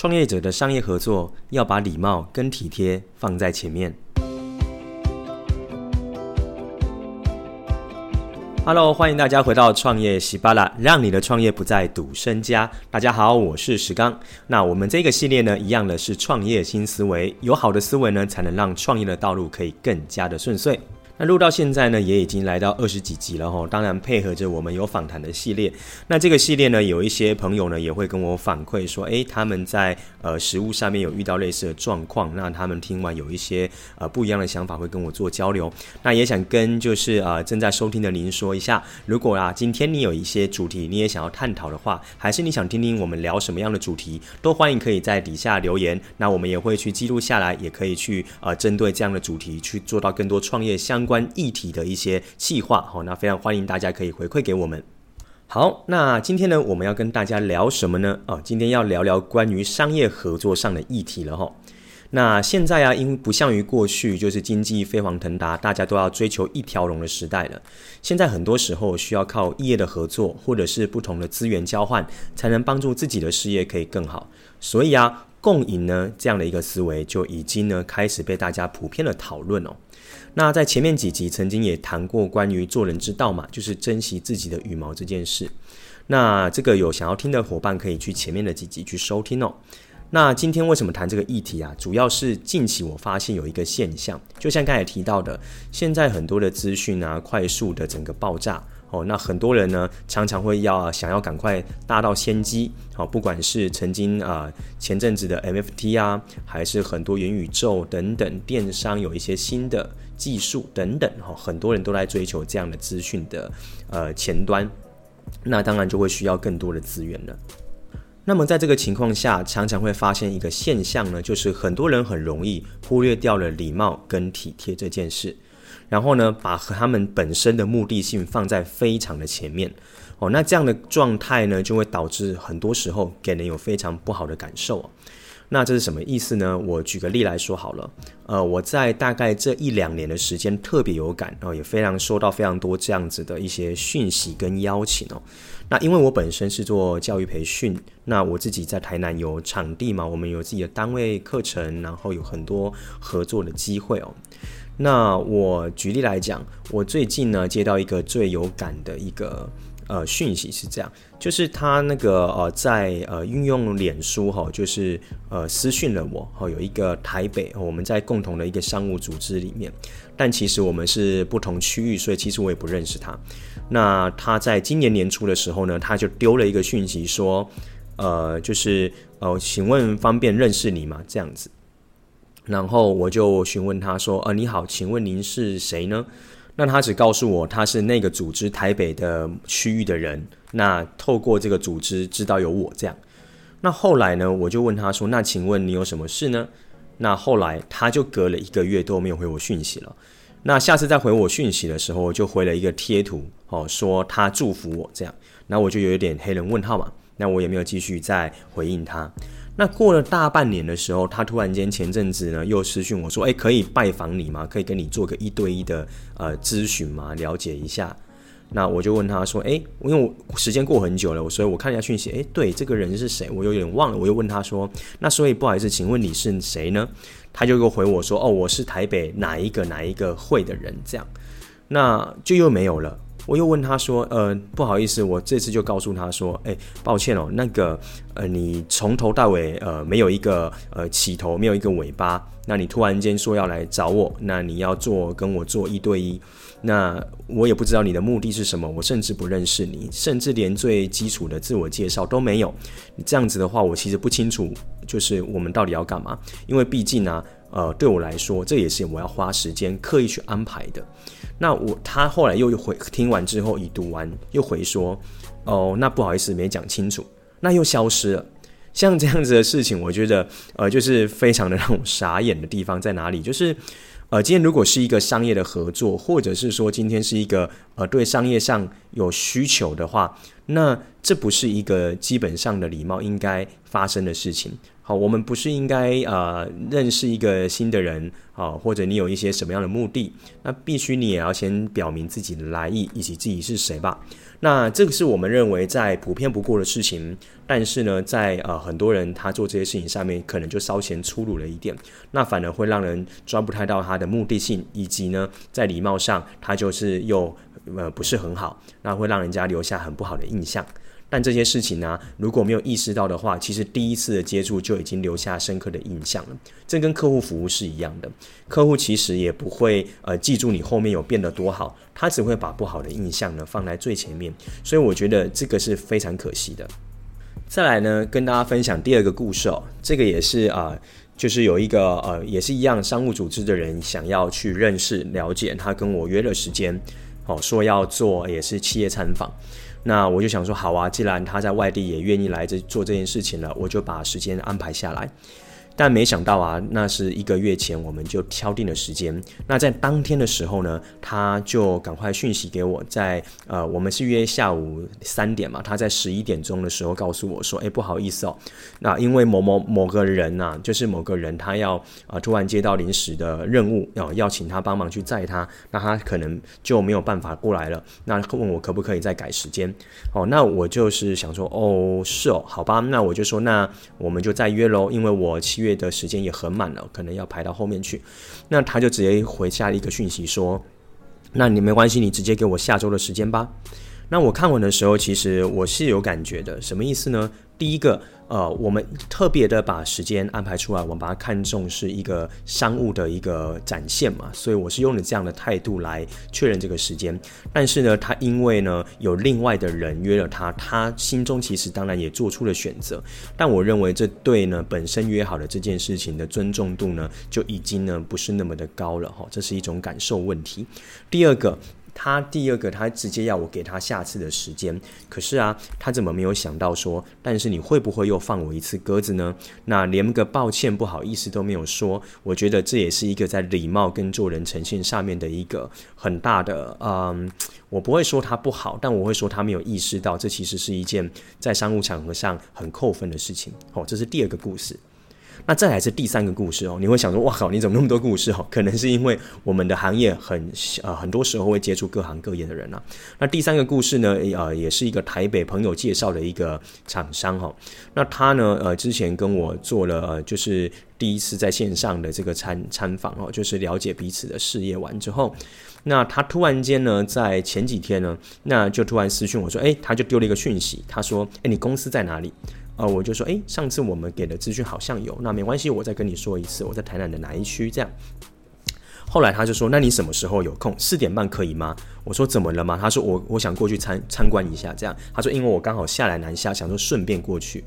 创业者的商业合作要把礼貌跟体贴放在前面。Hello，欢迎大家回到创业喜巴拉，让你的创业不再赌身家。大家好，我是石刚。那我们这个系列呢，一样的是创业新思维，有好的思维呢，才能让创业的道路可以更加的顺遂。那录到现在呢，也已经来到二十几集了哈。当然配合着我们有访谈的系列。那这个系列呢，有一些朋友呢也会跟我反馈说，诶，他们在呃实物上面有遇到类似的状况。那他们听完有一些呃不一样的想法，会跟我做交流。那也想跟就是呃正在收听的您说一下，如果啊今天你有一些主题你也想要探讨的话，还是你想听听我们聊什么样的主题，都欢迎可以在底下留言。那我们也会去记录下来，也可以去呃针对这样的主题去做到更多创业相关议题的一些计划，好，那非常欢迎大家可以回馈给我们。好，那今天呢，我们要跟大家聊什么呢？啊，今天要聊聊关于商业合作上的议题了哈。那现在啊，因为不像于过去，就是经济飞黄腾达，大家都要追求一条龙的时代了。现在很多时候需要靠业的合作，或者是不同的资源交换，才能帮助自己的事业可以更好。所以啊，共赢呢这样的一个思维就已经呢开始被大家普遍的讨论哦。那在前面几集曾经也谈过关于做人之道嘛，就是珍惜自己的羽毛这件事。那这个有想要听的伙伴可以去前面的几集去收听哦。那今天为什么谈这个议题啊？主要是近期我发现有一个现象，就像刚才提到的，现在很多的资讯啊，快速的整个爆炸。哦，那很多人呢，常常会要想要赶快大到先机，好，不管是曾经啊、前阵子的 MFT 啊，还是很多元宇宙等等电商有一些新的技术等等，哈，很多人都在追求这样的资讯的呃前端，那当然就会需要更多的资源了。那么在这个情况下，常常会发现一个现象呢，就是很多人很容易忽略掉了礼貌跟体贴这件事。然后呢，把和他们本身的目的性放在非常的前面，哦，那这样的状态呢，就会导致很多时候给人有非常不好的感受。哦那这是什么意思呢？我举个例来说好了，呃，我在大概这一两年的时间特别有感然哦，也非常收到非常多这样子的一些讯息跟邀请哦。那因为我本身是做教育培训，那我自己在台南有场地嘛，我们有自己的单位课程，然后有很多合作的机会哦。那我举例来讲，我最近呢接到一个最有感的一个呃讯息是这样，就是他那个呃在呃运用脸书哈，就是呃私讯了我哈，有一个台北我们在共同的一个商务组织里面，但其实我们是不同区域，所以其实我也不认识他。那他在今年年初的时候呢，他就丢了一个讯息说，呃就是呃请问方便认识你吗？这样子。然后我就询问他说：“呃，你好，请问您是谁呢？”那他只告诉我他是那个组织台北的区域的人。那透过这个组织知道有我这样。那后来呢，我就问他说：“那请问你有什么事呢？”那后来他就隔了一个月都没有回我讯息了。那下次再回我讯息的时候，就回了一个贴图，哦，说他祝福我这样。那我就有一点黑人问号嘛。那我也没有继续再回应他。那过了大半年的时候，他突然间前阵子呢又私讯我说：“诶，可以拜访你吗？可以跟你做个一对一的呃咨询吗？了解一下。”那我就问他说：“诶，因为我时间过很久了，所以我看一下讯息，诶，对，这个人是谁？我有点忘了。我又问他说：那所以不好意思，请问你是谁呢？他就又回我说：哦，我是台北哪一个哪一个会的人，这样，那就又没有了。”我又问他说：“呃，不好意思，我这次就告诉他说，哎，抱歉哦，那个，呃，你从头到尾，呃，没有一个，呃，起头，没有一个尾巴，那你突然间说要来找我，那你要做跟我做一对一，那我也不知道你的目的是什么，我甚至不认识你，甚至连最基础的自我介绍都没有。这样子的话，我其实不清楚，就是我们到底要干嘛，因为毕竟呢、”呃，对我来说，这也是我要花时间刻意去安排的。那我他后来又回听完之后，已读完又回说，哦，那不好意思，没讲清楚，那又消失了。像这样子的事情，我觉得呃，就是非常的让我傻眼的地方在哪里？就是呃，今天如果是一个商业的合作，或者是说今天是一个呃对商业上有需求的话，那这不是一个基本上的礼貌应该发生的事情。好，我们不是应该呃认识一个新的人，好，或者你有一些什么样的目的，那必须你也要先表明自己的来意以及自己是谁吧。那这个是我们认为在普遍不过的事情，但是呢，在呃很多人他做这些事情上面，可能就稍显粗鲁了一点，那反而会让人抓不太到他的目的性，以及呢，在礼貌上他就是又呃不是很好，那会让人家留下很不好的印象。但这些事情呢、如果没有意识到的话，其实第一次的接触就已经留下深刻的印象了。这跟客户服务是一样的，客户其实也不会呃记住你后面有变得多好，他只会把不好的印象呢放在最前面。所以我觉得这个是非常可惜的。再来呢，跟大家分享第二个故事哦，这个也是啊、就是有一个呃也是一样商务组织的人想要去认识了解，他跟我约了时间，哦说要做也是企业参访。那我就想说，好啊，既然他在外地也愿意来这做这件事情了，我就把时间安排下来。但没想到啊，那是一个月前我们就敲定了时间。那在当天的时候呢，他就赶快讯息给我在，呃，我们是约下午三点嘛，他在十一点钟的时候告诉我说，哎，不好意思哦，那因为某某某个人呐、就是某个人他要啊、突然接到临时的任务，要要请他帮忙去载他，那他可能就没有办法过来了。那问我可不可以再改时间？哦，那我就是想说，哦，是哦，好吧，那我就说，那我们就再约喽，因为我七月 月。的时间也很满了，可能要排到后面去。那他就直接回下一个讯息说：“那你没关系，你直接给我下周的时间吧。”那我看完的时候，其实我是有感觉的。什么意思呢？第一个。呃，我们特别的把时间安排出来，我们把它看重是一个商务的一个展现嘛，所以我是用了这样的态度来确认这个时间。但是呢，他因为呢有另外的人约了他，他心中其实当然也做出了选择。但我认为这对呢本身约好的这件事情的尊重度呢就已经呢不是那么的高了哈，这是一种感受问题。第二个。他第二个，他直接要我给他下次的时间，可是啊，他怎么没有想到说，但是你会不会又放我一次鸽子呢？那连个抱歉、不好意思都没有说，我觉得这也是一个在礼貌跟做人诚信上面的一个很大的，嗯，我不会说他不好，但我会说他没有意识到，这其实是一件在商务场合上很扣分的事情。好，这是第二个故事。那再来是第三个故事哦，你会想说，哇靠，你怎么那么多故事哦？可能是因为我们的行业很呃，很多时候会接触各行各业的人啊。那第三个故事呢，呃，也是一个台北朋友介绍的一个厂商哈。那他呢，呃，之前跟我做了，呃，就是第一次在线上的这个参参访哦，就是了解彼此的事业完之后，那他突然间呢，在前几天呢，那就突然私讯我说，诶，他就丢了一个讯息，他说，诶，你公司在哪里？呃，我就说，诶，上次我们给的资讯好像有，那没关系，我再跟你说一次，我在台南的哪一区这样。后来他就说，那你什么时候有空？四点半可以吗？我说怎么了吗？他说我我想过去参参观一下这样。他说因为我刚好下来南下，想说顺便过去。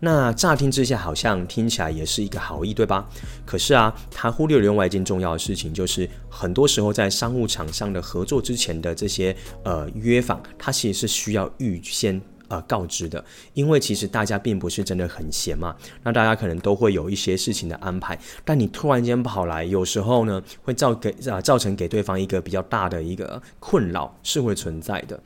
那乍听之下好像听起来也是一个好意，对吧？可是啊，他忽略了另外一件重要的事情，就是很多时候在商务场上的合作之前的这些呃约访，他其实是需要预先。呃，告知的，因为其实大家并不是真的很闲嘛，那大家可能都会有一些事情的安排，但你突然间跑来，有时候呢会造给啊造成给对方一个比较大的一个困扰，是会存在的。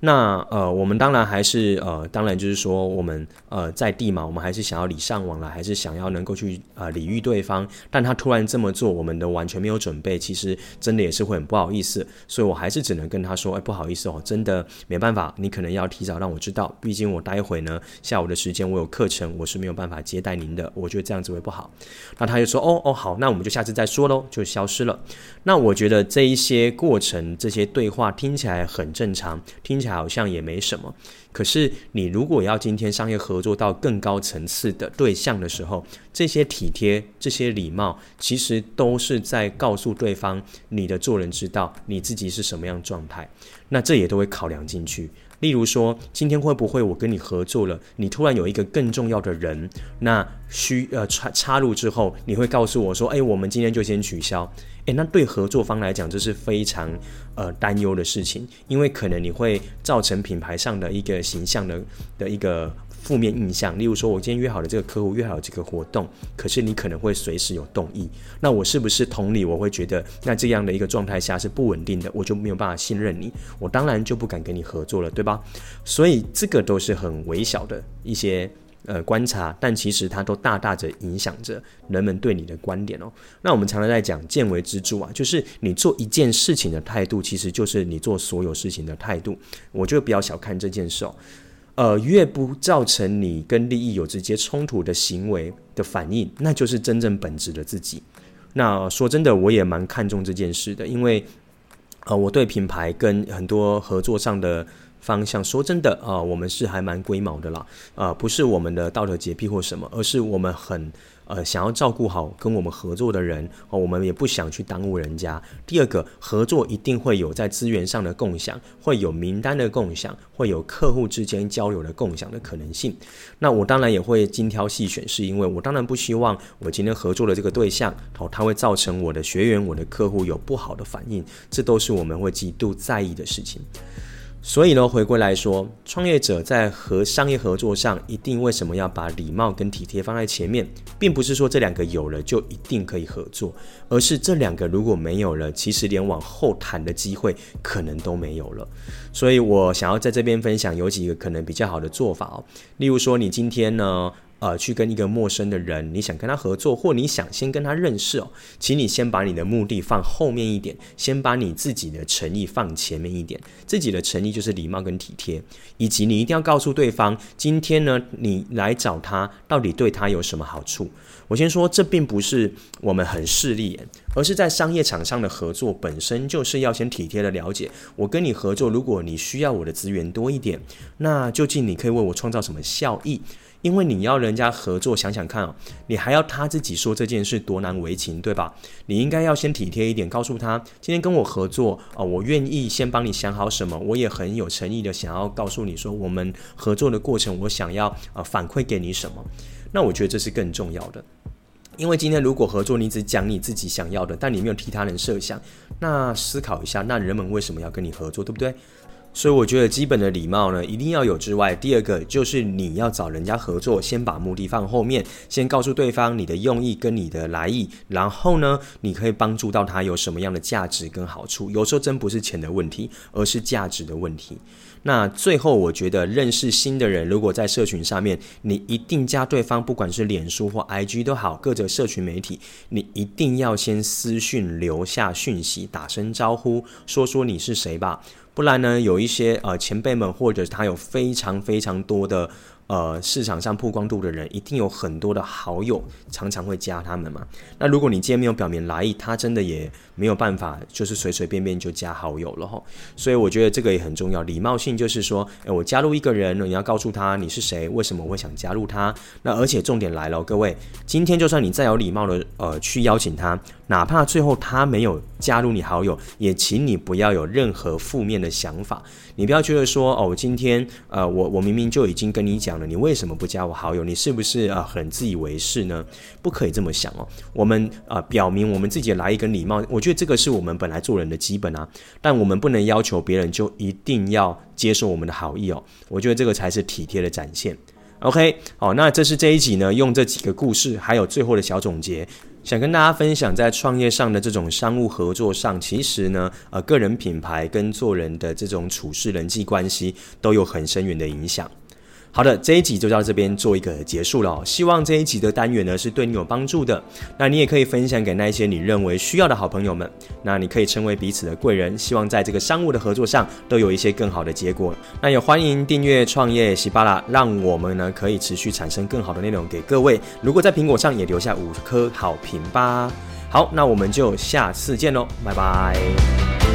那呃，我们当然还是呃，当然就是说我们呃在地嘛，我们还是想要礼尚往来，还是想要能够去呃礼遇对方。但他突然这么做，我们的完全没有准备，其实真的也是会很不好意思。所以我还是只能跟他说，哎，不好意思哦，真的没办法，你可能要提早让我知道。毕竟我待会呢下午的时间我有课程，我是没有办法接待您的。我觉得这样子会不好。那他就说哦哦好，那我们就下次再说喽，就消失了。那我觉得这一些过程，这些对话听起来很正常，听起来好像也没什么。可是你如果要今天商业合作到更高层次的对象的时候，这些体贴、这些礼貌，其实都是在告诉对方你的做人之道，你自己是什么样状态。那这也都会考量进去。例如说，今天会不会我跟你合作了，你突然有一个更重要的人，那需呃插插入之后，你会告诉我说，哎，我们今天就先取消。诶，那对合作方来讲，这是非常呃担忧的事情，因为可能你会造成品牌上的一个形象的的一个负面印象。例如说，我今天约好了这个客户，约好了这个活动，可是你可能会随时有动意，那我是不是同理？我会觉得，那这样的一个状态下是不稳定的，我就没有办法信任你，我当然就不敢跟你合作了，对吧？所以这个都是很微小的一些。呃，观察，但其实它都大大的影响着人们对你的观点哦。那我们常常在讲见微知著啊，就是你做一件事情的态度，其实就是你做所有事情的态度。我就不要小看这件事哦。呃，越不造成你跟利益有直接冲突的行为的反应，那就是真正本质的自己。那说真的，我也蛮看重这件事的，因为呃，我对品牌跟很多合作上的。方向说真的啊、我们是还蛮龟毛的啦，啊、不是我们的道德洁癖或什么，而是我们很呃想要照顾好跟我们合作的人哦、我们也不想去耽误人家。第二个，合作一定会有在资源上的共享，会有名单的共享，会有客户之间交流的共享的可能性。那我当然也会精挑细选，是因为我当然不希望我今天合作的这个对象哦，它会造成我的学员、我的客户有不好的反应，这都是我们会极度在意的事情。所以呢，回归来说，创业者在和商业合作上，一定为什么要把礼貌跟体贴放在前面，并不是说这两个有了就一定可以合作，而是这两个如果没有了，其实连往后谈的机会可能都没有了。所以我想要在这边分享有几个可能比较好的做法哦，例如说，你今天呢，呃，去跟一个陌生的人，你想跟他合作，或你想先跟他认识哦，请你先把你的目的放后面一点，先把你自己的诚意放前面一点。自己的诚意就是礼貌跟体贴，以及你一定要告诉对方，今天呢，你来找他到底对他有什么好处。我先说，这并不是我们很势利眼，而是在商业场上的合作本身就是要先体贴的了解。我跟你合作，如果你需要我的资源多一点，那究竟你可以为我创造什么效益？因为你要人家合作，想想看哦，你还要他自己说这件事多难为情，对吧？你应该要先体贴一点，告诉他今天跟我合作啊，我愿意先帮你想好什么，我也很有诚意的想要告诉你说，我们合作的过程，我想要啊反馈给你什么。那我觉得这是更重要的，因为今天如果合作，你只讲你自己想要的，但你没有替他人设想，那思考一下，那人们为什么要跟你合作，对不对？所以我觉得基本的礼貌呢，一定要有之外，第二个就是你要找人家合作，先把目的放后面，先告诉对方你的用意跟你的来意，然后呢，你可以帮助到他有什么样的价值跟好处。有时候真不是钱的问题，而是价值的问题。那最后我觉得认识新的人，如果在社群上面，你一定加对方，不管是脸书或 IG 都好，各种社群媒体，你一定要先私讯留下讯息，打声招呼，说说你是谁吧。不然呢，有一些呃前辈们，或者他有非常非常多的。呃，市场上曝光度的人一定有很多的好友，常常会加他们嘛。那如果你今天没有表明来意，他真的也没有办法，就是随随便便就加好友了哈。所以我觉得这个也很重要，礼貌性就是说，诶，我加入一个人，你要告诉他你是谁，为什么我会想加入他。那而且重点来了，各位，今天就算你再有礼貌的呃去邀请他，哪怕最后他没有加入你好友，也请你不要有任何负面的想法。你不要觉得说哦，今天呃，我我明明就已经跟你讲了，你为什么不加我好友？你是不是啊、很自以为是呢？不可以这么想哦。我们啊、表明我们自己来一个礼貌，我觉得这个是我们本来做人的基本啊。但我们不能要求别人就一定要接受我们的好意哦。我觉得这个才是体贴的展现。OK，好，那这是这一集呢，用这几个故事，还有最后的小总结。想跟大家分享，在创业上的这种商务合作上，其实呢，呃，个人品牌跟做人的这种处事人际关系都有很深远的影响。好的，这一集就到这边做一个结束了。希望这一集的单元呢是对你有帮助的。那你也可以分享给那些你认为需要的好朋友们。那你可以成为彼此的贵人。希望在这个商务的合作上都有一些更好的结果。那也欢迎订阅创业喜巴拉，让我们呢可以持续产生更好的内容给各位。如果在苹果上也留下五颗好评吧。好，那我们就下次见喽，拜拜。